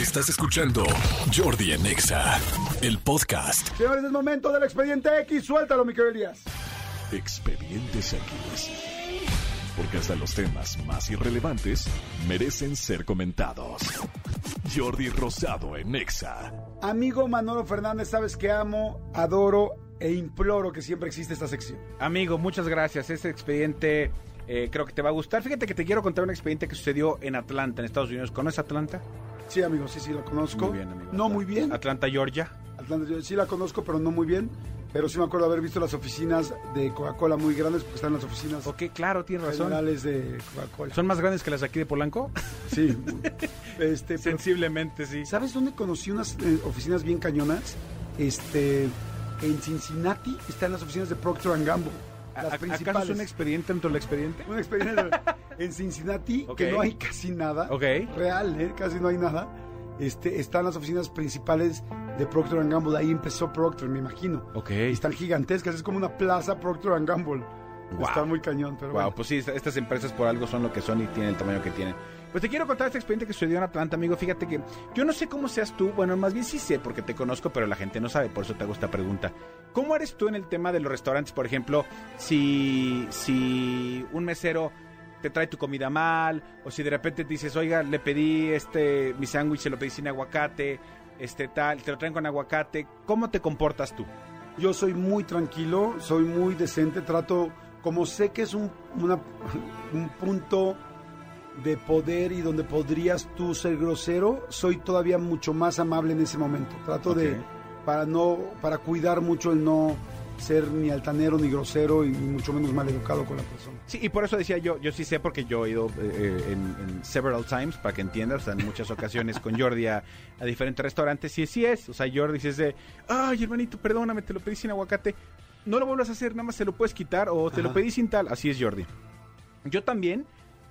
Estás escuchando Jordi en Exa, el podcast. Señores, es momento del expediente X. Suéltalo, mi querido Elías. Expedientes X. Porque hasta los temas más irrelevantes merecen ser comentados. Jordi Rosado en Exa. Amigo Manolo Fernández, sabes que amo, adoro e imploro que siempre existe esta sección. Amigo, muchas gracias. Este expediente eh, creo que te va a gustar. Fíjate que te quiero contar un expediente que sucedió en Atlanta, en Estados Unidos. ¿Conoces Atlanta? Sí, amigo, sí, sí, la conozco. Muy bien, amigo. No muy bien. Atlanta, Georgia. Atlanta, yo sí la conozco, pero no muy bien. Pero sí me acuerdo haber visto las oficinas de Coca-Cola muy grandes, porque están las oficinas Ok, claro, tienes razón. generales de Coca-Cola. ¿Son más grandes que las aquí de Polanco? Sí. este, pero- Sensiblemente, sí. ¿Sabes dónde conocí unas eh, oficinas bien cañonas? Este, en Cincinnati están las oficinas de Procter Gamble. Las ¿A- ¿Acaso principales. es un expediente dentro del expediente? Una experiencia en Cincinnati Ok. que no hay casi nada. Ok. Real, ¿eh? Casi no hay nada. Este, están las oficinas principales de Procter Gamble. Ahí empezó Procter, me imagino. Ok. Y están gigantescas. Es como una plaza Procter Gamble. Wow. Está muy cañón, pero Wow, bueno. pues sí, esta- estas empresas por algo son lo que son y tienen el tamaño que tienen. Pues te quiero contar este expediente que sucedió en Atlanta, amigo. Fíjate que yo no sé cómo seas tú, bueno, más bien sí sé porque te conozco, pero la gente no sabe, por eso te hago esta pregunta. ¿Cómo eres tú en el tema de los restaurantes, por ejemplo, si, si un mesero te trae tu comida mal, o si de repente te dices, oiga, le pedí este mi sándwich, se lo pedí sin aguacate, este tal, te lo traen con aguacate, ¿cómo te comportas tú? Yo soy muy tranquilo, soy muy decente, trato, como sé que es un, un punto de poder y donde podrías tú ser grosero, soy todavía mucho más amable en ese momento. Trato de, para no, para cuidar mucho el no ser ni altanero ni grosero y mucho menos maleducado con la persona. Sí, y por eso decía yo, yo sí sé porque yo he ido eh, eh, en, en several times, para que entiendas, o sea, en muchas ocasiones con Jordi a, a diferentes restaurantes, y sí es, o sea, Jordi es de, ay, hermanito, perdóname, te lo pedí sin aguacate, no lo vuelvas a hacer, nada más te lo puedes quitar, o te lo pedí sin tal, así es Jordi. Yo también,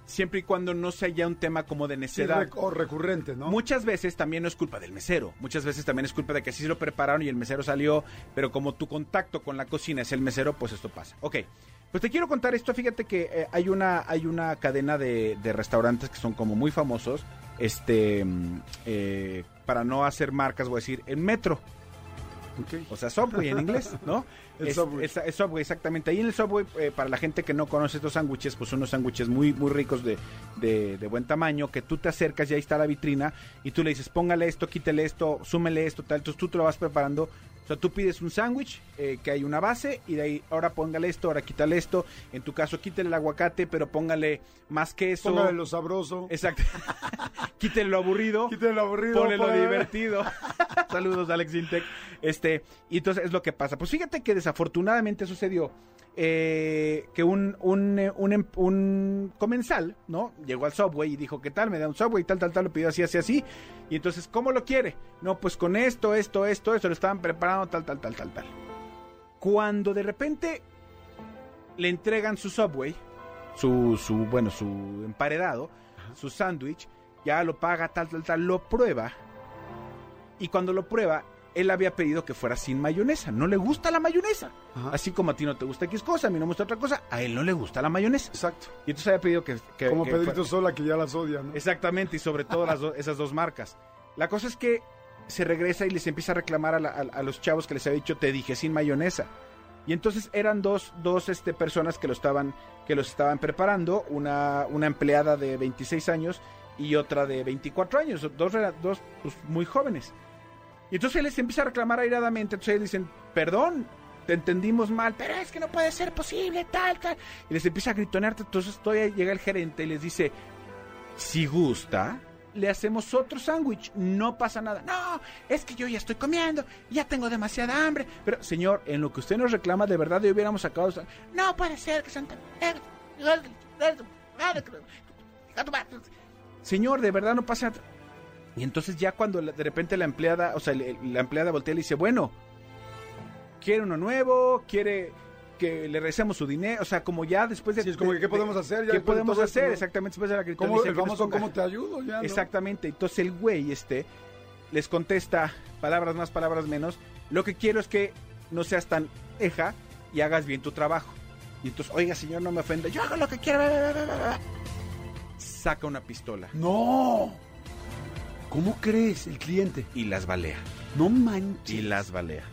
siempre y cuando no sea ya un tema como de Sí, necedad. rec- o recurrente, ¿no? Muchas veces también no es culpa del mesero. Muchas veces también es culpa de que así se lo prepararon y el mesero salió. Pero como tu contacto con la cocina es el mesero, pues esto pasa. Ok. Pues te quiero contar esto. Fíjate que eh, hay una hay una cadena de, de restaurantes que son como muy famosos. Este, mm, eh, para no hacer marcas, voy a decir, en Metro. O sea, Subway en inglés, ¿no? El es, Subway. es- es Subway, exactamente. Ahí en el Subway, eh, para la gente que no conoce estos sándwiches, pues son unos sándwiches muy, muy ricos de, de, de buen tamaño, que tú te acercas y ahí está la vitrina y tú le dices, póngale esto, quítele esto, súmele esto, tal. Entonces tú te lo vas preparando. O sea, tú pides un sándwich eh, que hay una base y de ahí ahora póngale esto, ahora quítale esto. En tu caso, quítele el aguacate, pero póngale más queso. Póngale lo sabroso. Exacto. quítele lo aburrido. Quítale lo aburrido. Ponle lo divertido. Saludos, Alex Intec. Este, y entonces es lo que pasa. Pues fíjate que desafortunadamente sucedió eh, que un, un, eh, un, em- un comensal, ¿no? Llegó al Subway y dijo, ¿qué tal? Me da un Subway, tal, tal, tal, lo pidió así, así, así. Y entonces, ¿cómo lo quiere? No, pues con esto, esto, esto, esto, lo estaban preparando, tal, tal, tal, tal, tal. Cuando de repente le entregan su Subway, su, su bueno, su emparedado, su sándwich, ya lo paga, tal, tal, tal, lo prueba. Y cuando lo prueba, él había pedido que fuera sin mayonesa. No le gusta la mayonesa. Ajá. Así como a ti no te gusta X cosa, a mí no me gusta otra cosa, a él no le gusta la mayonesa. Exacto. Y entonces había pedido que... que- Como que Pedrito fuera- Sola, que ya las odia, ¿no? Exactamente, y sobre todo las do- esas dos marcas. La cosa es que se regresa y les empieza a reclamar a, la- a- a los chavos que les había dicho, te dije sin mayonesa. Y entonces eran dos, dos este, personas que lo estaban, que los estaban preparando, una, una empleada de 26 años y otra de 24 años, dos, dos pues, muy jóvenes. Y entonces él les empieza a reclamar airadamente, entonces ellos dicen, perdón, te entendimos mal, pero es que no puede ser posible, tal, tal. Y les empieza a gritonear, entonces todavía llega el gerente y les dice, si gusta, le hacemos otro sándwich, no pasa nada. No, es que yo ya estoy comiendo, ya tengo demasiada hambre. Pero, señor, en lo que usted nos reclama, de verdad ya hubiéramos sa- No puede ser que sean tan... Señor, de verdad no pasa... Y entonces ya cuando de repente la empleada, o sea, la empleada voltea y le dice, bueno, quiere uno nuevo, quiere que le regresemos su dinero, o sea, como ya después de... Sí, es como que, ¿qué de- podemos hacer? Ya ¿Qué podemos esto, hacer? ¿no? Exactamente, después de la ¿Cómo, el famoso. ¿cómo te ayudo? Ya, ¿no? Exactamente. Entonces el güey este les contesta palabras más, palabras menos. Lo que quiero es que no seas tan eja y hagas bien tu trabajo. Y entonces, oiga, señor, no me ofenda. Yo hago lo que quiero. Saca una pistola. ¡No! ¿Cómo crees el cliente? y las balea. No manches. Y las balea.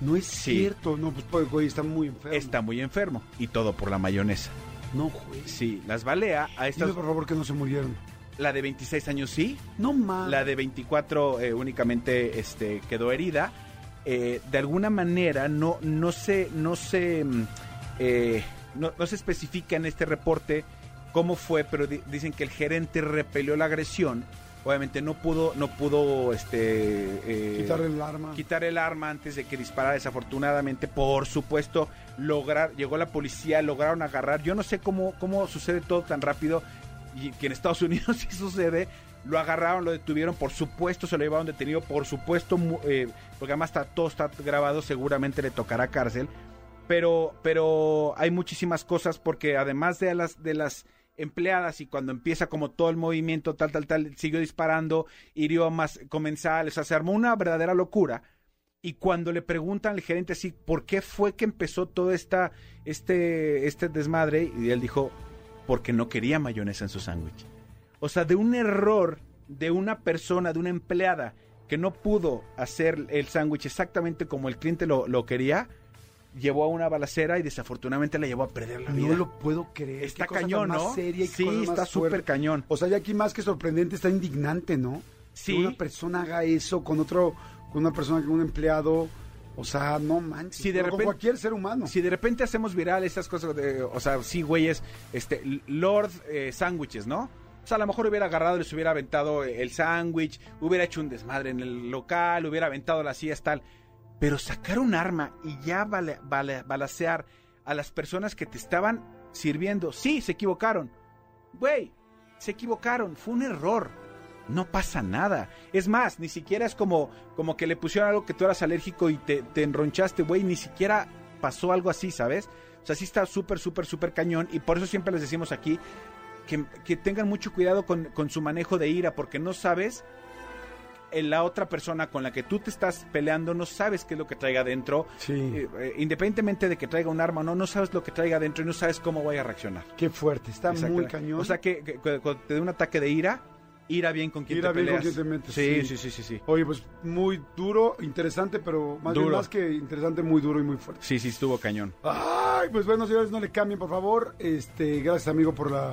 No es Sí. cierto. No, pues, pues, güey, está muy enfermo. Está muy enfermo. Y todo por la mayonesa. No, güey. Sí, las balea a estas. Dime, por favor, que no se murieron. La de 26 años sí. No mames. La de 24 eh, únicamente este, quedó herida. Eh, de alguna manera no, no se, no se, mm, eh, no, no se especifica en este reporte cómo fue, pero di- dicen que el gerente repelió la agresión. Obviamente no pudo, no pudo, este, eh, Quitar el arma. quitar el arma antes de que disparara desafortunadamente por supuesto lograr llegó la policía lograron agarrar. Yo no sé cómo cómo sucede todo tan rápido y que en Estados Unidos sí sucede. Lo agarraron lo detuvieron por supuesto se lo llevaron detenido por supuesto eh, porque además está todo está grabado seguramente le tocará cárcel. Pero pero hay muchísimas cosas porque además de las de las empleadas y cuando empieza como todo el movimiento tal tal tal siguió disparando hirió más comensales o sea se armó una verdadera locura. Y cuando le preguntan al gerente así por qué fue que empezó todo esta este este desmadre y él dijo porque no quería mayonesa en su sándwich. O sea de un error de una persona de una empleada que no pudo hacer el sándwich exactamente como el cliente lo, lo quería llevó a una balacera y desafortunadamente la llevó a perder la vida No lo puedo creer. está cañón más no seria y qué sí está súper cañón O sea, ya aquí más que sorprendente está indignante, ¿no? Sí. Que una persona haga eso con otro, con una persona, con un empleado. O sea, no manches. Si de con repente- cualquier ser humano. Si de repente hacemos viral estas cosas de, o sea, sí, güeyes, este, Lord eh, Sándwiches, ¿no? O sea, a lo mejor hubiera agarrado y les hubiera aventado el sándwich, hubiera hecho un desmadre en el local, hubiera aventado las sillas, tal. Pero sacar un arma y ya bale- balacear a las personas que te estaban sirviendo, sí, se equivocaron. Güey, se equivocaron, fue un error. No pasa nada. Es más, ni siquiera es como, como que le pusieron algo que tú eras alérgico y te, te enronchaste, güey. Ni siquiera pasó algo así, ¿sabes? O sea, sí está súper, súper, súper cañón. Y por eso siempre les decimos aquí que, que tengan mucho cuidado con, con su manejo de ira, porque no sabes la otra persona con la que tú te estás peleando, no sabes qué es lo que traiga adentro. Sí. Eh, eh, independientemente de que traiga un arma o no, no sabes lo que traiga adentro y no sabes cómo vaya a reaccionar. Qué fuerte. Está muy cañón. O sea, que, cuando te dé un ataque de ira, ira bien con quien Ira te bien con peleas. quien te metes, sí, sí. sí, sí, sí. Oye, pues muy duro, interesante, pero más bien más que interesante, muy duro y muy fuerte. Sí, sí, estuvo cañón. Ay, pues bueno, señores, no le cambien, por favor. Este, gracias, amigo, por la